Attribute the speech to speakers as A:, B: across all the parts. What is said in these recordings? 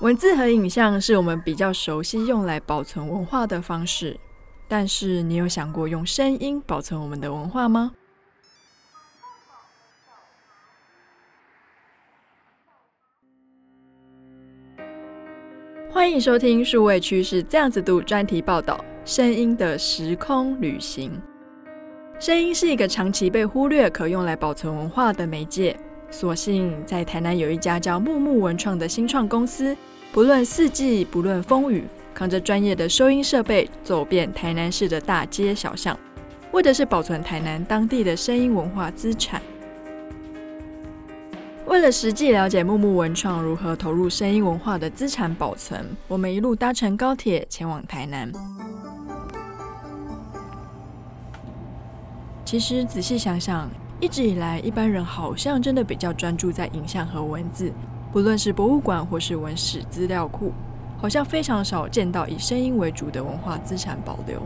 A: 文字和影像是我们比较熟悉用来保存文化的方式，但是你有想过用声音保存我们的文化吗？欢迎收听数位趋势这样子读专题报道：声音的时空旅行。声音是一个长期被忽略、可用来保存文化的媒介。所幸在台南有一家叫木木文创的新创公司。不论四季，不论风雨，扛着专业的收音设备，走遍台南市的大街小巷，为的是保存台南当地的声音文化资产。为了实际了解木木文创如何投入声音文化的资产保存，我们一路搭乘高铁前往台南。其实仔细想想，一直以来，一般人好像真的比较专注在影像和文字。不论是博物馆或是文史资料库，好像非常少见到以声音为主的文化资产保留。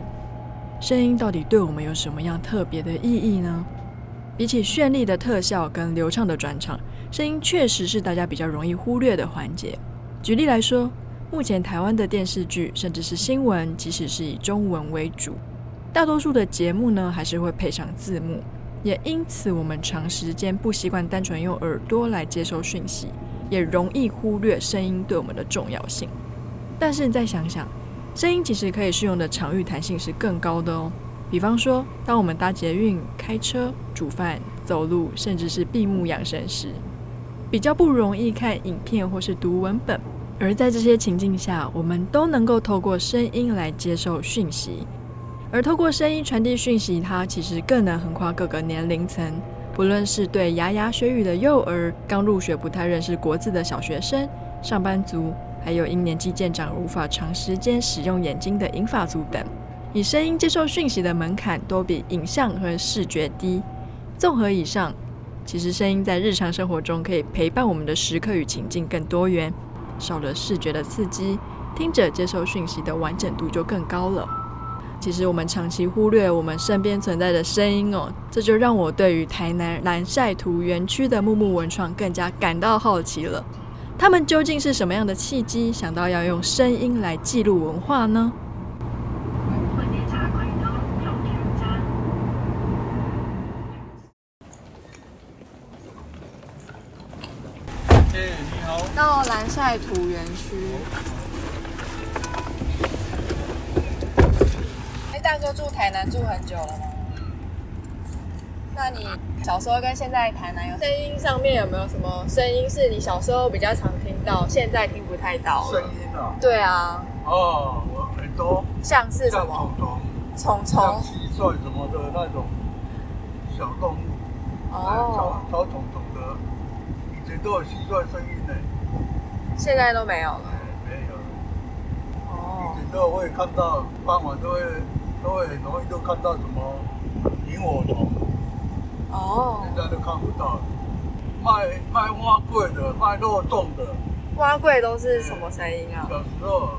A: 声音到底对我们有什么样特别的意义呢？比起绚丽的特效跟流畅的转场，声音确实是大家比较容易忽略的环节。举例来说，目前台湾的电视剧甚至是新闻，即使是以中文为主，大多数的节目呢还是会配上字幕，也因此我们长时间不习惯单纯用耳朵来接收讯息。也容易忽略声音对我们的重要性，但是你再想想，声音其实可以适用的场域弹性是更高的哦。比方说，当我们搭捷运、开车、煮饭、走路，甚至是闭目养神时，比较不容易看影片或是读文本，而在这些情境下，我们都能够透过声音来接受讯息，而透过声音传递讯息，它其实更能横跨各个年龄层。不论是对牙牙学语的幼儿、刚入学不太认识国字的小学生、上班族，还有因年纪渐长无法长时间使用眼睛的银发族等，以声音接受讯息的门槛都比影像和视觉低。综合以上，其实声音在日常生活中可以陪伴我们的时刻与情境更多元，少了视觉的刺激，听者接受讯息的完整度就更高了。其实我们长期忽略我们身边存在的声音哦，这就让我对于台南蓝晒图园区的木木文创更加感到好奇了。他们究竟是什么样的契机，想到要用声音来记录文化呢？
B: 嘿，你好，
A: 到蓝晒图园区。大哥住台南住很久了吗？嗯。那你小时候跟现在台南有声音上面有没有什么声音是你小时候比较常听到，现在听不太到？
B: 声音啊？
A: 对啊。
B: 哦，我很多。
A: 像是什么？虫虫。虫虫。蟋蟀什么的那种小动物。哦。小虫虫的，以前都有蟋蟀声音呢。现在都没有了。没有。哦。以前都会看到，傍晚都会。都会很容易都看到什么萤火虫。哦，现在都看不到。了。卖卖花柜的，卖肉粽的，花柜都是什么声音啊？小时候，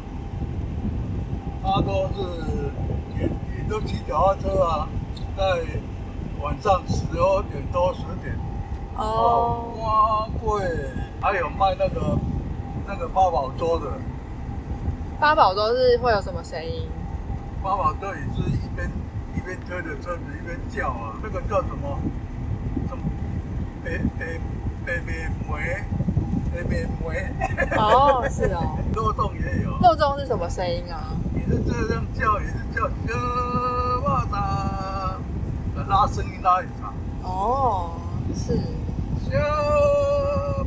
A: 他都是也也都骑脚踏车啊，在晚上十二点多十点。哦，花柜还有卖那个那个八宝粥的，八宝粥是会有什么声音？八宝车也是一边一边推着车子一边叫啊，那个叫什么？什么？北北北北梅，北北梅。哦，是哦。漏洞也有。漏洞是什么声音啊？也是这样叫，也是叫小巴掌，拉声音拉很长。哦，是。小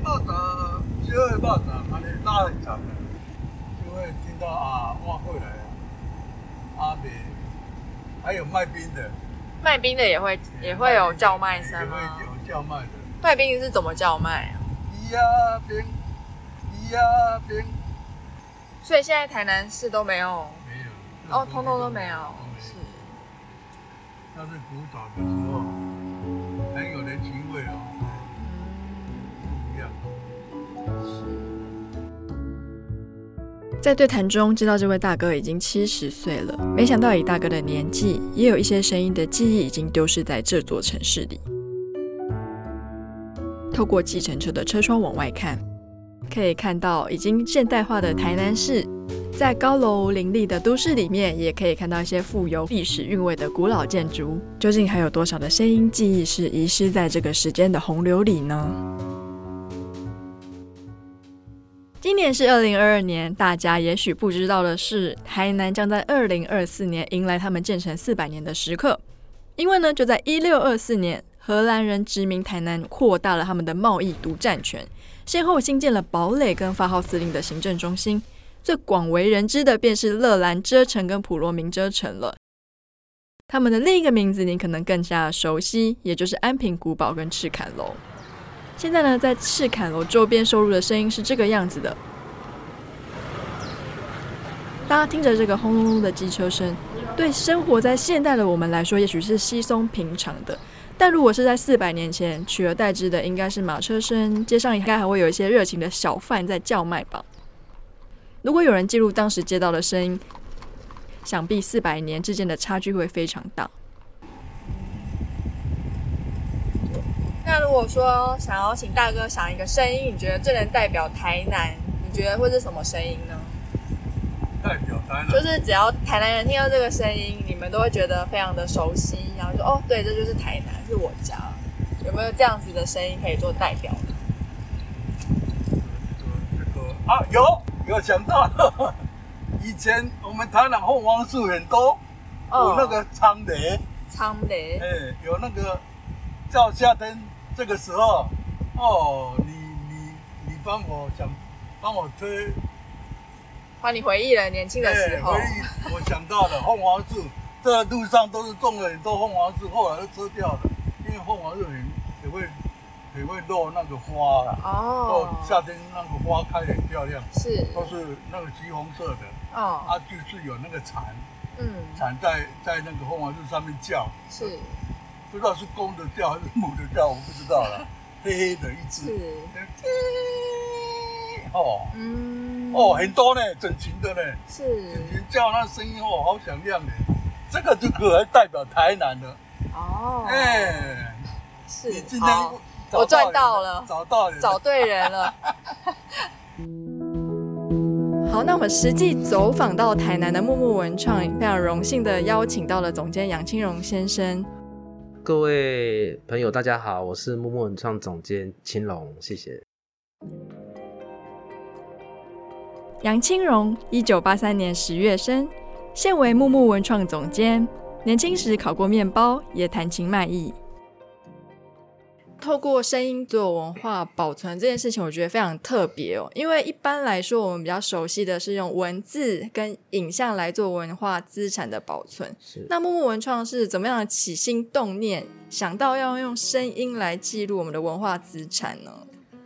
A: 巴掌，小巴掌，把你拉很长的，就会听到啊，碗还有卖冰的，卖冰的也会也会有叫卖声吗？也会有叫卖的。卖冰是怎么叫卖啊？咿呀冰，咿呀冰。所以现在台南市都没有，没有哦，通通都没有。是，那是古早的时候，很有人情味哦。在对谈中，知道这位大哥已经七十岁了。没想到以大哥的年纪，也有一些声音的记忆已经丢失在这座城市里。透过计程车的车窗往外看，可以看到已经现代化的台南市。在高楼林立的都市里面，也可以看到一些富有历史韵味的古老建筑。究竟还有多少的声音记忆是遗失在这个时间的洪流里呢？今年是二零二二年，大家也许不知道的是，台南将在二零二四年迎来他们建成四百年的时刻。因为呢，就在一六二四年，荷兰人殖民台南，扩大了他们的贸易独占权，先后新建了堡垒跟发号司令的行政中心。最广为人知的便是勒兰遮城跟普罗民遮城了。他们的另一个名字你可能更加熟悉，也就是安平古堡跟赤崁楼。现在呢，在赤坎楼周边收录的声音是这个样子的。大家听着这个轰隆隆的机车声，对生活在现代的我们来说，也许是稀松平常的。但如果是在四百年前，取而代之的应该是马车声，街上应该还会有一些热情的小贩在叫卖吧。如果有人记录当时街道的声音，想必四百年之间的差距会非常大。那如果说想要请大哥想一个声音，你觉得最能代表台南，你觉得会是什么声音呢？
B: 代表台南，
A: 就是只要台南人听到这个声音，你们都会觉得非常的熟悉，然后说哦，对，这就是台南，是我家。有没有这样子的声音可以做代表呢？
B: 这个啊，有。有想到了，以前我们台南凤凰树很多，有那个苍雷，
A: 苍雷，
B: 哎，有那个叫夏天这个时候，哦，你你你帮我想帮我推，
A: 帮你回忆了年轻的时候。
B: 回忆，我想到了凤凰树，这路上都是种了很多凤凰树，后来都遮掉了，因为凤凰树很也会。也会落那个花啦，哦，夏天那个花开得很漂亮，是，都是那个橘红色的，哦，它就是有那个蝉，嗯，蝉在在那个凤凰树上面叫，是，不知道是公的叫还是母的叫，我不知道了，黑黑的一只，是，哦，嗯，哦，很多呢，整群的呢，是，整群叫那声音哦，好响亮呢，这个就可能代表台南了，哦，哎，是，你今天。
A: 我赚到了，
B: 找到人，
A: 找对人了。好，那我们实际走访到台南的木木文创，非常荣幸的邀请到了总监杨清荣先生。
C: 各位朋友，大家好，我是木木文创总监青龙，谢谢。
A: 杨青荣，一九八三年十月生，现为木木文创总监。年轻时烤过面包，也弹琴卖艺。透过声音做文化保存这件事情，我觉得非常特别哦。因为一般来说，我们比较熟悉的是用文字跟影像来做文化资产的保存。是。那木木文创是怎么样起心动念，想到要用声音来记录我们的文化资产呢？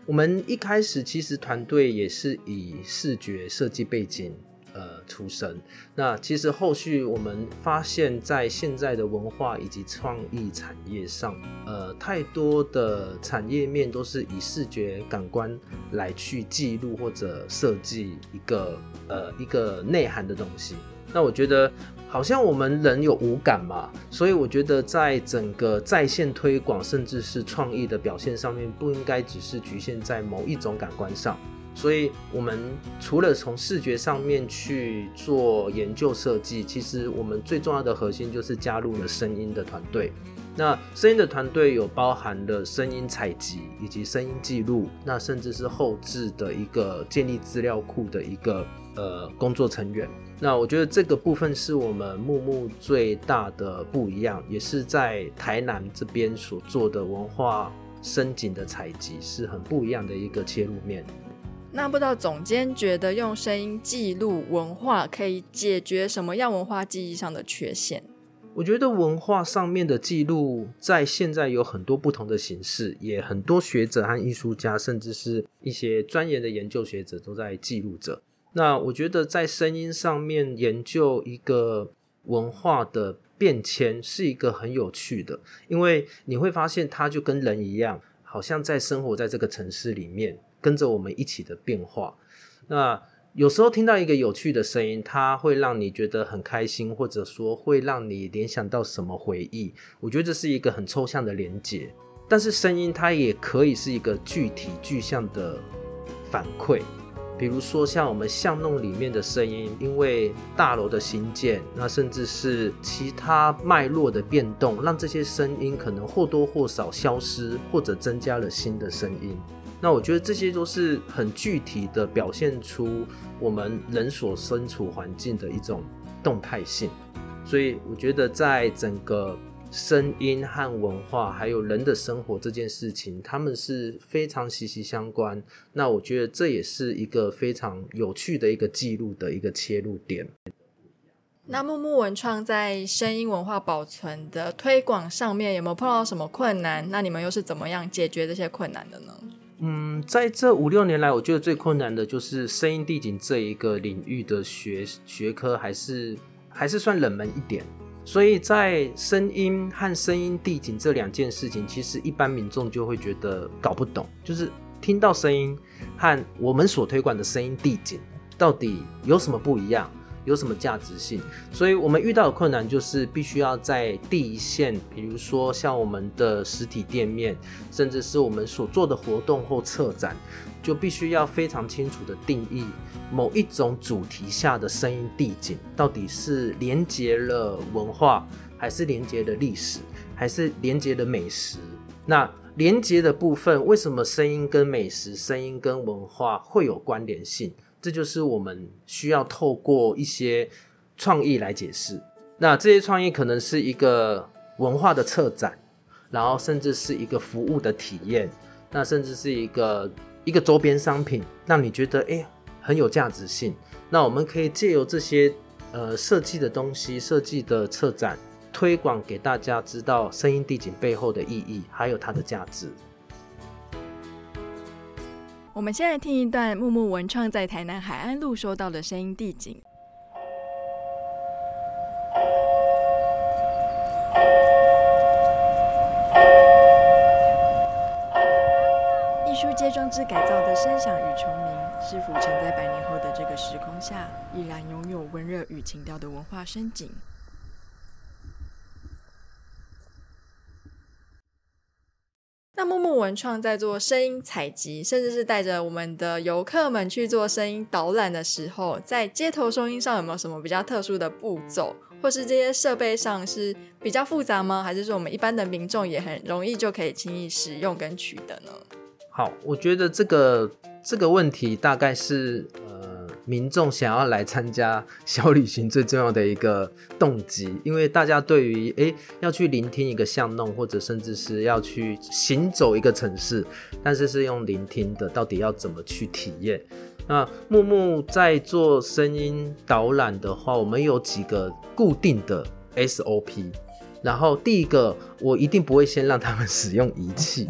C: 我们一开始其实团队也是以视觉设计背景。呃，出生。那其实后续我们发现，在现在的文化以及创意产业上，呃，太多的产业面都是以视觉感官来去记录或者设计一个呃一个内涵的东西。那我觉得，好像我们人有五感嘛，所以我觉得在整个在线推广，甚至是创意的表现上面，不应该只是局限在某一种感官上。所以，我们除了从视觉上面去做研究设计，其实我们最重要的核心就是加入了声音的团队。那声音的团队有包含了声音采集以及声音记录，那甚至是后置的一个建立资料库的一个呃工作成员。那我觉得这个部分是我们木木最大的不一样，也是在台南这边所做的文化声景的采集是很不一样的一个切入面。
A: 那不知道总监觉得用声音记录文化可以解决什么样文化记忆上的缺陷？
C: 我觉得文化上面的记录在现在有很多不同的形式，也很多学者和艺术家，甚至是一些专业的研究学者都在记录着。那我觉得在声音上面研究一个文化的变迁是一个很有趣的，因为你会发现它就跟人一样，好像在生活在这个城市里面。跟着我们一起的变化，那有时候听到一个有趣的声音，它会让你觉得很开心，或者说会让你联想到什么回忆。我觉得这是一个很抽象的连结。但是声音它也可以是一个具体具象的反馈。比如说，像我们巷弄里面的声音，因为大楼的兴建，那甚至是其他脉络的变动，让这些声音可能或多或少消失，或者增加了新的声音。那我觉得这些都是很具体的表现出我们人所身处环境的一种动态性。所以，我觉得在整个声音和文化，还有人的生活这件事情，他们是非常息息相关。那我觉得这也是一个非常有趣的一个记录的一个切入点。
A: 那木木文创在声音文化保存的推广上面有没有碰到什么困难？那你们又是怎么样解决这些困难的呢？
C: 嗯，在这五六年来，我觉得最困难的就是声音地景这一个领域的学学科，还是还是算冷门一点。所以在声音和声音地景这两件事情，其实一般民众就会觉得搞不懂，就是听到声音和我们所推广的声音地景到底有什么不一样，有什么价值性。所以我们遇到的困难就是必须要在第一线，比如说像我们的实体店面，甚至是我们所做的活动或策展，就必须要非常清楚的定义。某一种主题下的声音地景，到底是连接了文化，还是连接了历史，还是连接了美食？那连接的部分，为什么声音跟美食、声音跟文化会有关联性？这就是我们需要透过一些创意来解释。那这些创意可能是一个文化的策展，然后甚至是一个服务的体验，那甚至是一个一个周边商品，让你觉得哎。很有价值性，那我们可以借由这些呃设计的东西、设计的策展，推广给大家知道声音地景背后的意义，还有它的价值。
A: 我们先来听一段木木文创在台南海安路收到的声音地景。艺术街装置改造的声响与虫鸣。是否曾在百年后的这个时空下，依然拥有温热与情调的文化深景？那木文创在做声音采集，甚至是带着我们的游客们去做声音导览的时候，在街头收音上有没有什么比较特殊的步骤，或是这些设备上是比较复杂吗？还是说我们一般的民众也很容易就可以轻易使用跟取得呢？
C: 好，我觉得这个。这个问题大概是呃，民众想要来参加小旅行最重要的一个动机，因为大家对于诶要去聆听一个巷弄，或者甚至是要去行走一个城市，但是是用聆听的，到底要怎么去体验？那木木在做声音导览的话，我们有几个固定的 SOP，然后第一个，我一定不会先让他们使用仪器。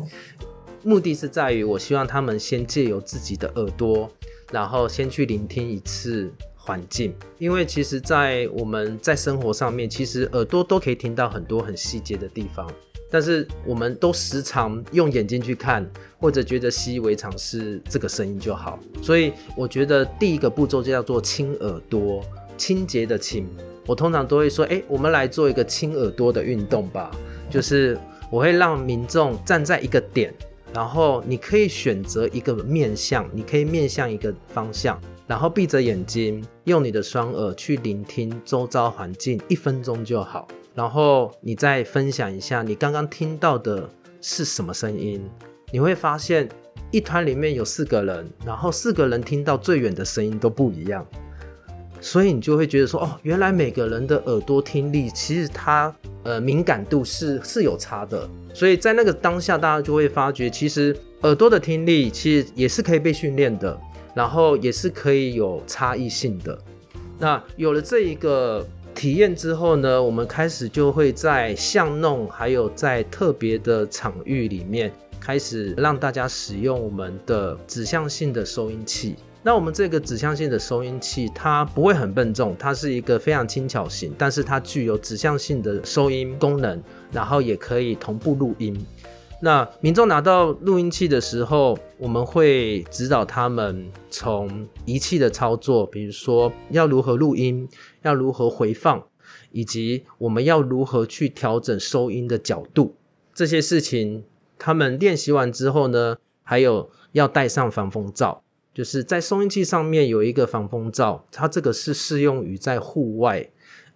C: 目的是在于，我希望他们先借由自己的耳朵，然后先去聆听一次环境。因为其实，在我们在生活上面，其实耳朵都可以听到很多很细节的地方，但是我们都时常用眼睛去看，或者觉得习以为常是这个声音就好。所以我觉得第一个步骤就叫做清耳朵，清洁的清。我通常都会说，哎，我们来做一个清耳朵的运动吧，就是我会让民众站在一个点。然后你可以选择一个面向，你可以面向一个方向，然后闭着眼睛，用你的双耳去聆听周遭环境，一分钟就好。然后你再分享一下你刚刚听到的是什么声音。你会发现一团里面有四个人，然后四个人听到最远的声音都不一样。所以你就会觉得说，哦，原来每个人的耳朵听力其实它呃敏感度是是有差的。所以在那个当下，大家就会发觉，其实耳朵的听力其实也是可以被训练的，然后也是可以有差异性的。那有了这一个体验之后呢，我们开始就会在巷弄还有在特别的场域里面，开始让大家使用我们的指向性的收音器。那我们这个指向性的收音器，它不会很笨重，它是一个非常轻巧型，但是它具有指向性的收音功能，然后也可以同步录音。那民众拿到录音器的时候，我们会指导他们从仪器的操作，比如说要如何录音，要如何回放，以及我们要如何去调整收音的角度，这些事情他们练习完之后呢，还有要戴上防风罩，就是在收音器上面有一个防风罩，它这个是适用于在户外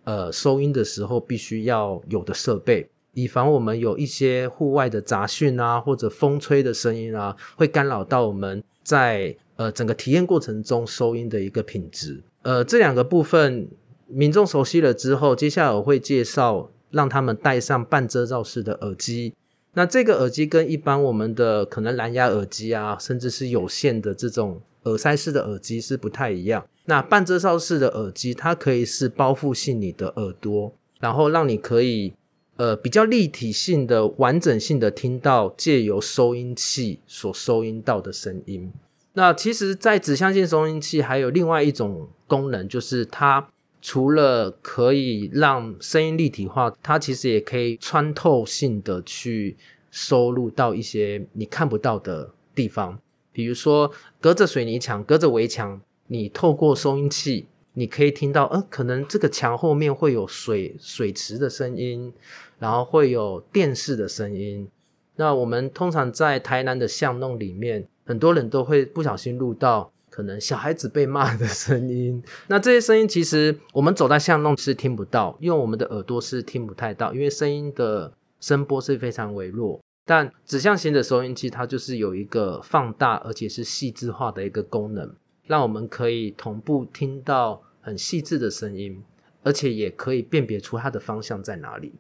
C: 呃收音的时候必须要有的设备，以防我们有一些户外的杂讯啊，或者风吹的声音啊，会干扰到我们在呃整个体验过程中收音的一个品质。呃，这两个部分民众熟悉了之后，接下来我会介绍让他们戴上半遮罩式的耳机。那这个耳机跟一般我们的可能蓝牙耳机啊，甚至是有线的这种耳塞式的耳机是不太一样。那半遮罩式的耳机，它可以是包覆性你的耳朵，然后让你可以呃比较立体性的、完整性的听到借由收音器所收音到的声音。那其实，在指向性收音器还有另外一种功能，就是它。除了可以让声音立体化，它其实也可以穿透性的去收录到一些你看不到的地方，比如说隔着水泥墙、隔着围墙，你透过收音器，你可以听到，呃，可能这个墙后面会有水水池的声音，然后会有电视的声音。那我们通常在台南的巷弄里面，很多人都会不小心录到。可能小孩子被骂的声音，那这些声音其实我们走在巷弄是听不到，因为我们的耳朵是听不太到，因为声音的声波是非常微弱。但指向型的收音机它就是有一个放大而且是细致化的一个功能，让我们可以同步听到很细致的声音，而且也可以辨别出它的方向在哪里。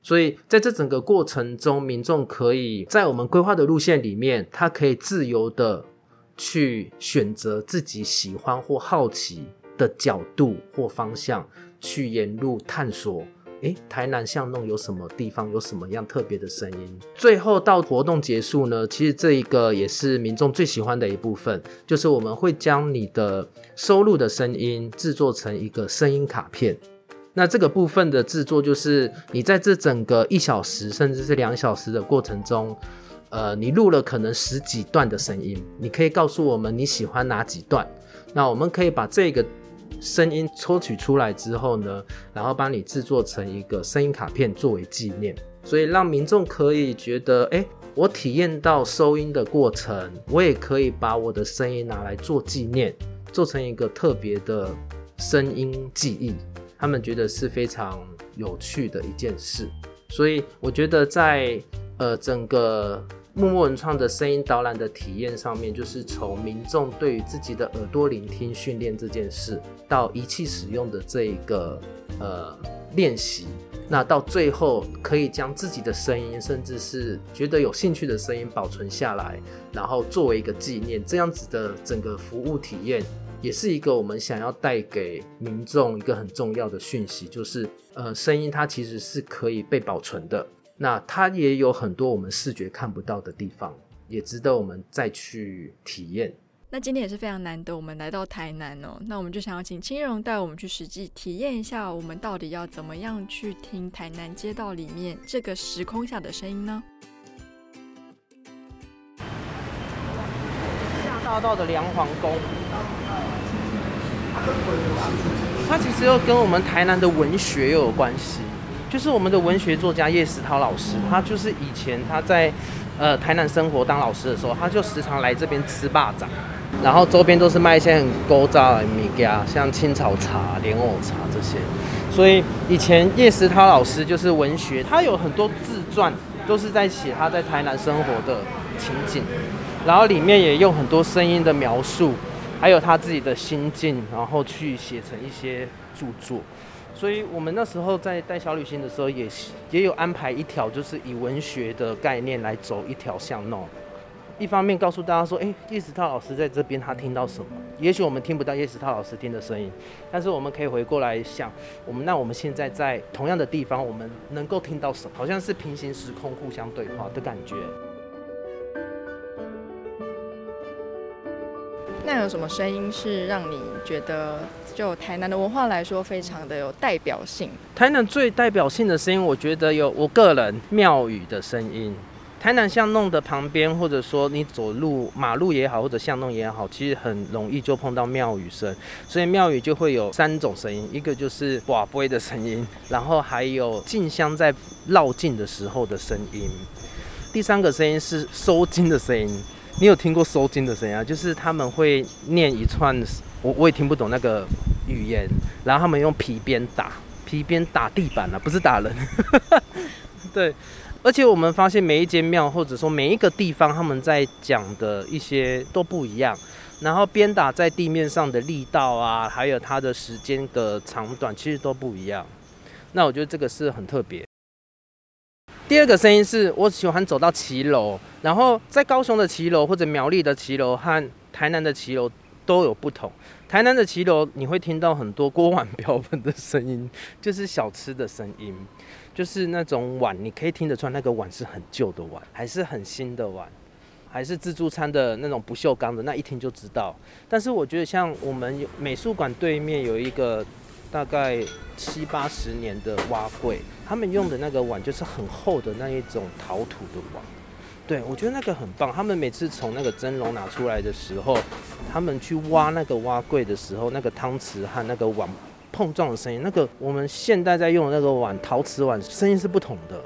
C: 所以在这整个过程中，民众可以在我们规划的路线里面，他可以自由的。去选择自己喜欢或好奇的角度或方向，去沿路探索。诶，台南巷弄有什么地方有什么样特别的声音？最后到活动结束呢？其实这一个也是民众最喜欢的一部分，就是我们会将你的收录的声音制作成一个声音卡片。那这个部分的制作，就是你在这整个一小时甚至是两小时的过程中。呃，你录了可能十几段的声音，你可以告诉我们你喜欢哪几段，那我们可以把这个声音抽取出来之后呢，然后帮你制作成一个声音卡片作为纪念，所以让民众可以觉得，哎，我体验到收音的过程，我也可以把我的声音拿来做纪念，做成一个特别的声音记忆，他们觉得是非常有趣的一件事，所以我觉得在呃整个。默默文创的声音导览的体验上面，就是从民众对于自己的耳朵聆听训练这件事，到仪器使用的这一个呃练习，那到最后可以将自己的声音，甚至是觉得有兴趣的声音保存下来，然后作为一个纪念，这样子的整个服务体验，也是一个我们想要带给民众一个很重要的讯息，就是呃声音它其实是可以被保存的。那它也有很多我们视觉看不到的地方，也值得我们再去体验。
A: 那今天也是非常难得，我们来到台南哦。那我们就想要请青荣带我们去实际体验一下，我们到底要怎么样去听台南街道里面这个时空下的声音呢？
C: 下大道的梁皇宫，它其实又跟我们台南的文学又有关系。就是我们的文学作家叶石涛老师，他就是以前他在呃台南生活当老师的时候，他就时常来这边吃霸掌，然后周边都是卖一些很勾扎的米家，像青草茶、莲藕茶这些。所以以前叶石涛老师就是文学，他有很多自传都是在写他在台南生活的情景，然后里面也用很多声音的描述，还有他自己的心境，然后去写成一些著作。所以我们那时候在带小旅行的时候，也也有安排一条，就是以文学的概念来走一条巷弄。一方面告诉大家说，哎，叶石涛老师在这边，他听到什么？也许我们听不到叶石涛老师听的声音，但是我们可以回过来想，我们那我们现在在同样的地方，我们能够听到什么？好像是平行时空互相对话的感觉。
A: 那有什么声音是让你觉得就台南的文化来说非常的有代表性？
C: 台南最代表性的声音，我觉得有我个人庙宇的声音。台南巷弄的旁边，或者说你走路马路也好，或者巷弄也好，其实很容易就碰到庙宇声。所以庙宇就会有三种声音，一个就是跋杯的声音，然后还有进香在绕境的时候的声音。第三个声音是收金的声音。你有听过收金的声音啊？就是他们会念一串，我我也听不懂那个语言，然后他们用皮鞭打，皮鞭打地板啊，不是打人。对，而且我们发现每一间庙或者说每一个地方，他们在讲的一些都不一样。然后鞭打在地面上的力道啊，还有它的时间的长短，其实都不一样。那我觉得这个是很特别。第二个声音是我喜欢走到骑楼，然后在高雄的骑楼或者苗栗的骑楼和台南的骑楼都有不同。台南的骑楼你会听到很多锅碗瓢盆的声音，就是小吃的声音，就是那种碗，你可以听得出来那个碗是很旧的碗，还是很新的碗。还是自助餐的那种不锈钢的，那一听就知道。但是我觉得像我们美术馆对面有一个大概七八十年的挖柜，他们用的那个碗就是很厚的那一种陶土的碗。对，我觉得那个很棒。他们每次从那个蒸笼拿出来的时候，他们去挖那个挖柜的时候，那个汤匙和那个碗碰撞的声音，那个我们现代在用的那个碗陶瓷碗声音是不同的。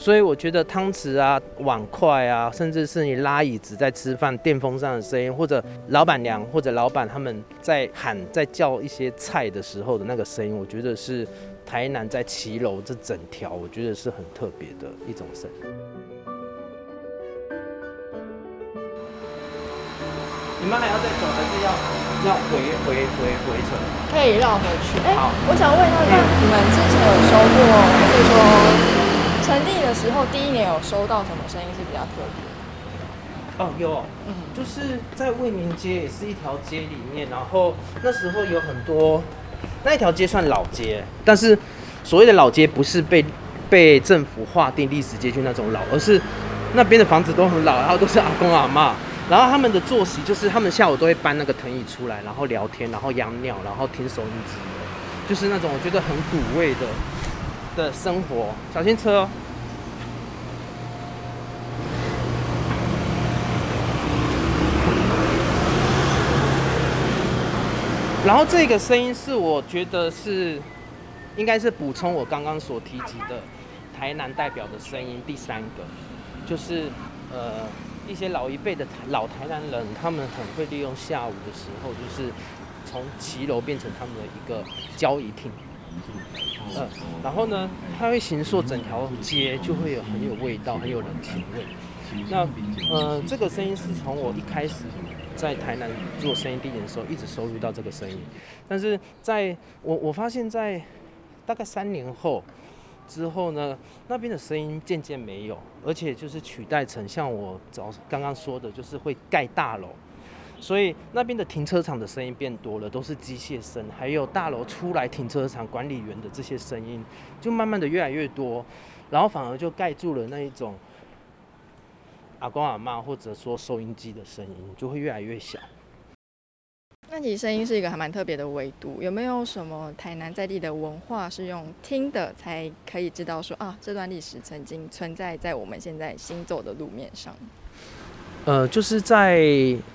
C: 所以我觉得汤匙啊、碗筷啊，甚至是你拉椅子在吃饭、电风扇的声音，或者老板娘或者老板他们在喊、在叫一些菜的时候的那个声音，我觉得是台南在骑楼这整条，我觉得是很特别的一种声音。你们还要再走，还是要要回回回回程？
A: 可以绕回去。哎、我想问一下，那你们之前有收过，可以说？成立的时候，第一年有收到什么声音是比较特别？
C: 哦，有，嗯，就是在卫民街，也是一条街里面，然后那时候有很多，那一条街算老街，但是所谓的老街不是被被政府划定历史街区那种老，而是那边的房子都很老，然后都是阿公阿嬷，然后他们的作息就是他们下午都会搬那个藤椅出来，然后聊天，然后养鸟，然后听收音机，就是那种我觉得很古味的。的生活，小心车哦。然后这个声音是我觉得是，应该是补充我刚刚所提及的台南代表的声音。第三个就是呃一些老一辈的老台南人，他们很会利用下午的时候，就是从骑楼变成他们的一个交易厅。嗯，然后呢，它会形塑整条街，就会有很有味道，很有人情味。那呃，这个声音是从我一开始在台南做声音地点的时候，一直收录到这个声音。但是在我我发现，在大概三年后之后呢，那边的声音渐渐没有，而且就是取代成像我早刚刚说的，就是会盖大楼。所以那边的停车场的声音变多了，都是机械声，还有大楼出来停车场管理员的这些声音，就慢慢的越来越多，然后反而就盖住了那一种阿公阿妈或者说收音机的声音，就会越来越小。
A: 那其实声音是一个还蛮特别的维度，有没有什么台南在地的文化是用听的才可以知道说啊，这段历史曾经存在在我们现在行走的路面上？
C: 呃，就是在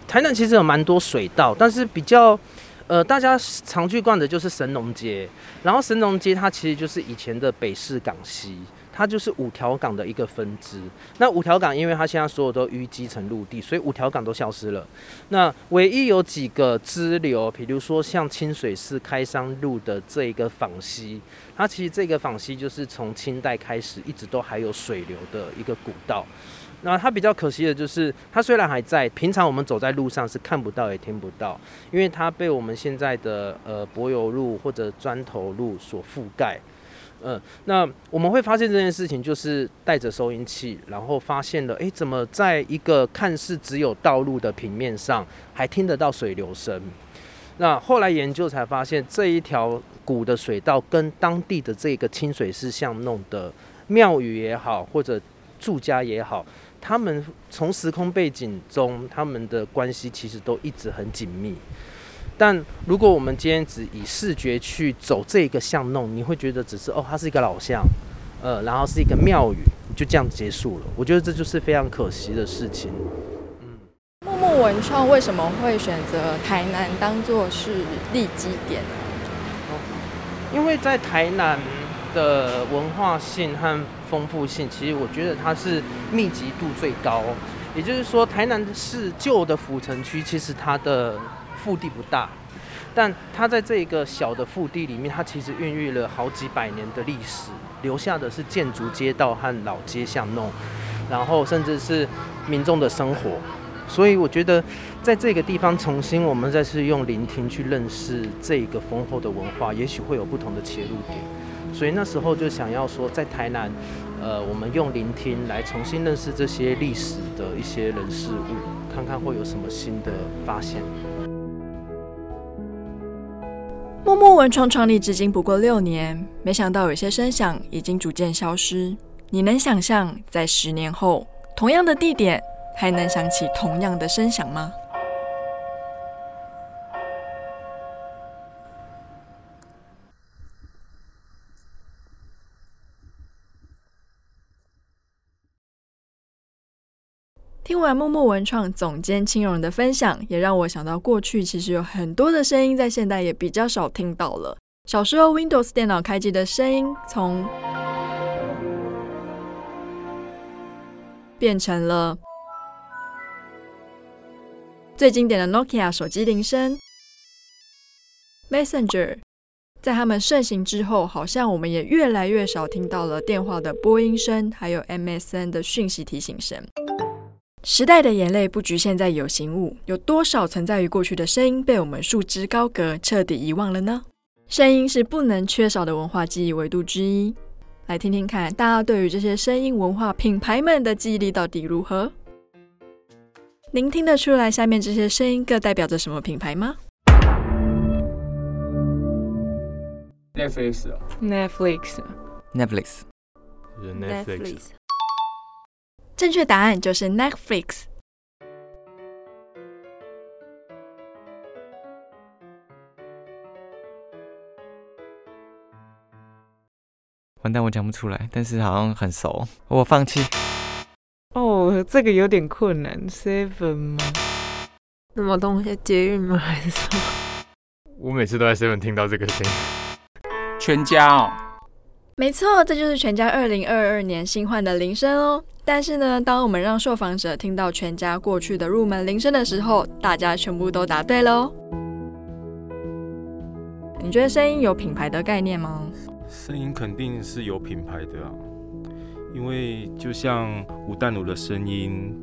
C: 台南其实有蛮多水道，但是比较呃大家常去逛的就是神农街，然后神农街它其实就是以前的北势港溪，它就是五条港的一个分支。那五条港因为它现在所有都淤积成陆地，所以五条港都消失了。那唯一有几个支流，比如说像清水寺开山路的这一个坊溪，它其实这个坊溪就是从清代开始一直都还有水流的一个古道。那它比较可惜的就是，它虽然还在，平常我们走在路上是看不到也听不到，因为它被我们现在的呃柏油路或者砖头路所覆盖。嗯、那我们会发现这件事情，就是带着收音器，然后发现了，诶，怎么在一个看似只有道路的平面上，还听得到水流声？那后来研究才发现，这一条古的水道跟当地的这个清水寺巷弄的庙宇也好，或者住家也好。他们从时空背景中，他们的关系其实都一直很紧密。但如果我们今天只以视觉去走这个巷弄，你会觉得只是哦，它是一个老巷，呃，然后是一个庙宇，就这样结束了。我觉得这就是非常可惜的事情。
A: 嗯，木木文创为什么会选择台南当做是立基点呢？
C: 因为在台南，的文化性和丰富性，其实我觉得它是密集度最高。也就是说，台南市旧的府城区，其实它的腹地不大，但它在这个小的腹地里面，它其实孕育了好几百年的历史，留下的是建筑街道和老街巷弄，然后甚至是民众的生活。所以我觉得，在这个地方重新我们再次用聆听去认识这个丰厚的文化，也许会有不同的切入点。所以那时候就想要说，在台南，呃，我们用聆听来重新认识这些历史的一些人事物，看看会有什么新的发现。
A: 默默文创创立至今不过六年，没想到有些声响已经逐渐消失。你能想象在十年后，同样的地点，还能响起同样的声响吗？听完默默文创总监青蓉的分享，也让我想到过去其实有很多的声音在现代也比较少听到了。小时候 Windows 电脑开机的声音，从变成了。最经典的 Nokia 手机铃声，Messenger，在他们盛行之后，好像我们也越来越少听到了电话的播音声，还有 MSN 的讯息提醒声。时代的眼泪不局限在有形物，有多少存在于过去的声音被我们束之高阁，彻底遗忘了呢？声音是不能缺少的文化记忆维度之一。来听听看，大家对于这些声音文化品牌们的记忆力到底如何？您听得出来下面这些声音各代表着什么品牌吗
D: ？Netflix，Netflix，Netflix，Netflix。
A: 正确答案就是 Netflix。
D: 完蛋，我讲不出来，但是好像很熟，我放弃。
E: 哦，这个有点困难。Seven 吗？什么东西？捷运吗？还是什么？
F: 我每次都在 Seven 听到这个声音。
G: 全家哦，
A: 没错，这就是全家二零二二年新换的铃声哦。但是呢，当我们让受访者听到全家过去的入门铃声的时候，大家全部都答对喽。你觉得声音有品牌的概念吗？
H: 声音肯定是有品牌的啊。因为就像吴淡如的声音，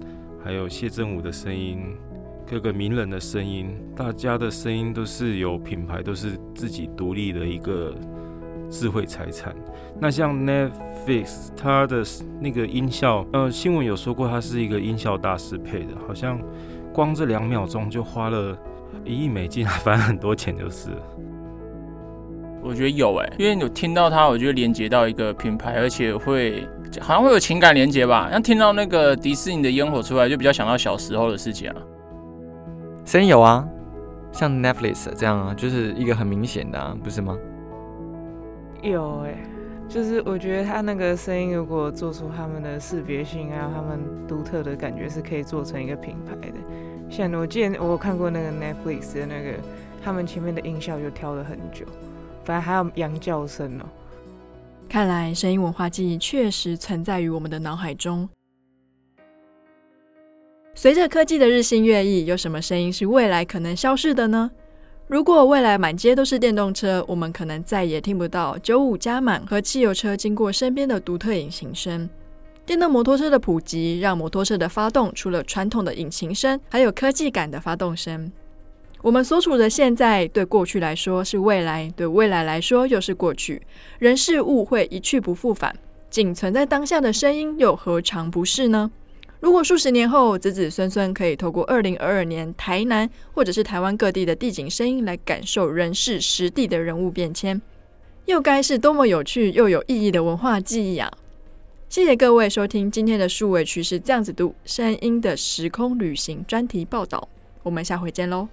H: 还有谢振武的声音，各个名人的声音，大家的声音都是有品牌，都是自己独立的一个智慧财产。那像 Netflix，它的那个音效，呃，新闻有说过，它是一个音效大师配的，好像光这两秒钟就花了一亿美金，反正很多钱就是。
G: 我觉得有哎，因为有听到它，我觉得连接到一个品牌，而且会。好像会有情感连接吧，像听到那个迪士尼的烟火出来，就比较想到小时候的事情啊。
D: 声音有啊，像 Netflix 这样啊，就是一个很明显的啊，不是吗？
E: 有哎、就是我觉得他那个声音，如果做出他们的识别性，还有他们独特的感觉，是可以做成一个品牌的。像我记得我看过那个 Netflix 的那个，他们前面的音效就挑了很久，反正还有羊叫声哦。
A: 看来声音文化记忆确实存在于我们的脑海中。随着科技的日新月异，有什么声音是未来可能消失的呢？如果未来满街都是电动车，我们可能再也听不到九五加满和汽油车经过身边的独特引擎声。电动摩托车的普及，让摩托车的发动除了传统的引擎声，还有科技感的发动声。我们所处的现在，对过去来说是未来，对未来来说又是过去。人事物会一去不复返，仅存在当下的声音又何尝不是呢？如果数十年后，子子孙孙可以透过二零二二年台南或者是台湾各地的地景声音来感受人事实地的人物变迁，又该是多么有趣又有意义的文化记忆啊！谢谢各位收听今天的数位趋势这样子读声音的时空旅行专题报道，我们下回见喽。